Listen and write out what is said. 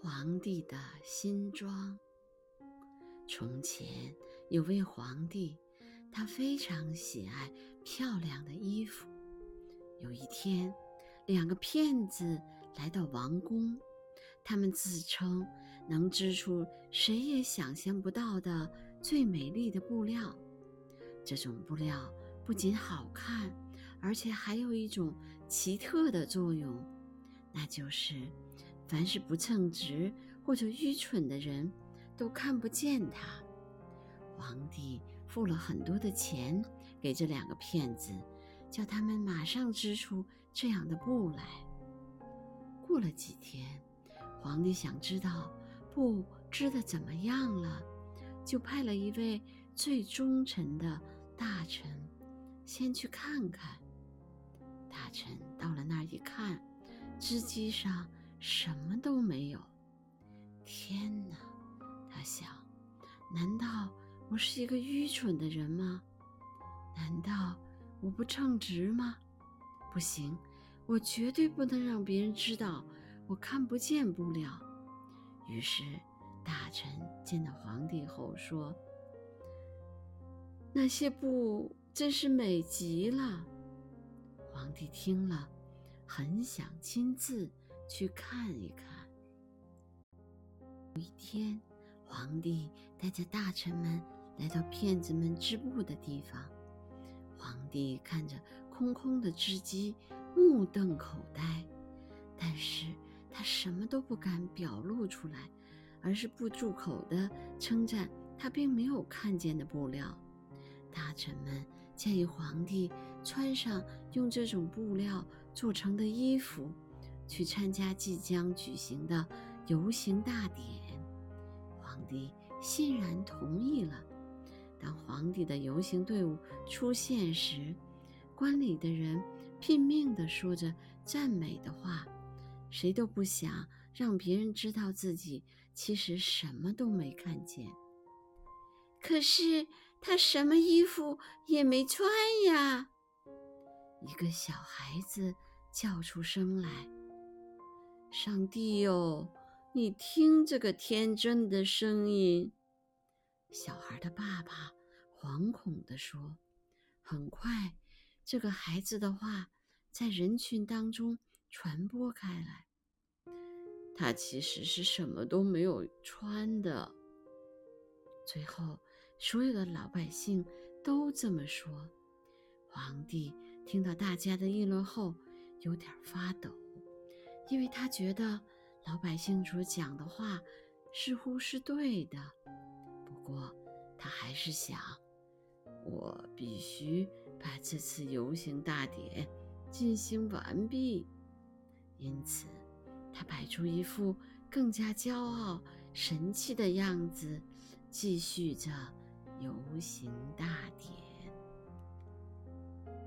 皇帝的新装。从前有位皇帝，他非常喜爱漂亮的衣服。有一天，两个骗子来到王宫，他们自称能织出谁也想象不到的最美丽的布料。这种布料不仅好看，而且还有一种奇特的作用，那就是。凡是不称职或者愚蠢的人，都看不见他。皇帝付了很多的钱给这两个骗子，叫他们马上织出这样的布来。过了几天，皇帝想知道布织的怎么样了，就派了一位最忠诚的大臣先去看看。大臣到了那儿一看，织机上。什么都没有。天哪！他想，难道我是一个愚蠢的人吗？难道我不称职吗？不行，我绝对不能让别人知道我看不见布料。于是，大臣见到皇帝后说：“那些布真是美极了。”皇帝听了，很想亲自。去看一看。有一天，皇帝带着大臣们来到骗子们织布的地方。皇帝看着空空的织机，目瞪口呆。但是他什么都不敢表露出来，而是不住口的称赞他并没有看见的布料。大臣们建议皇帝穿上用这种布料做成的衣服。去参加即将举行的游行大典，皇帝欣然同意了。当皇帝的游行队伍出现时，观礼的人拼命地说着赞美的话，谁都不想让别人知道自己其实什么都没看见。可是他什么衣服也没穿呀！一个小孩子叫出声来。上帝哟，你听这个天真的声音。小孩的爸爸惶恐地说：“很快，这个孩子的话在人群当中传播开来。他其实是什么都没有穿的。”最后，所有的老百姓都这么说。皇帝听到大家的议论后，有点发抖。因为他觉得老百姓所讲的话似乎是对的，不过他还是想，我必须把这次游行大典进行完毕。因此，他摆出一副更加骄傲、神气的样子，继续着游行大典。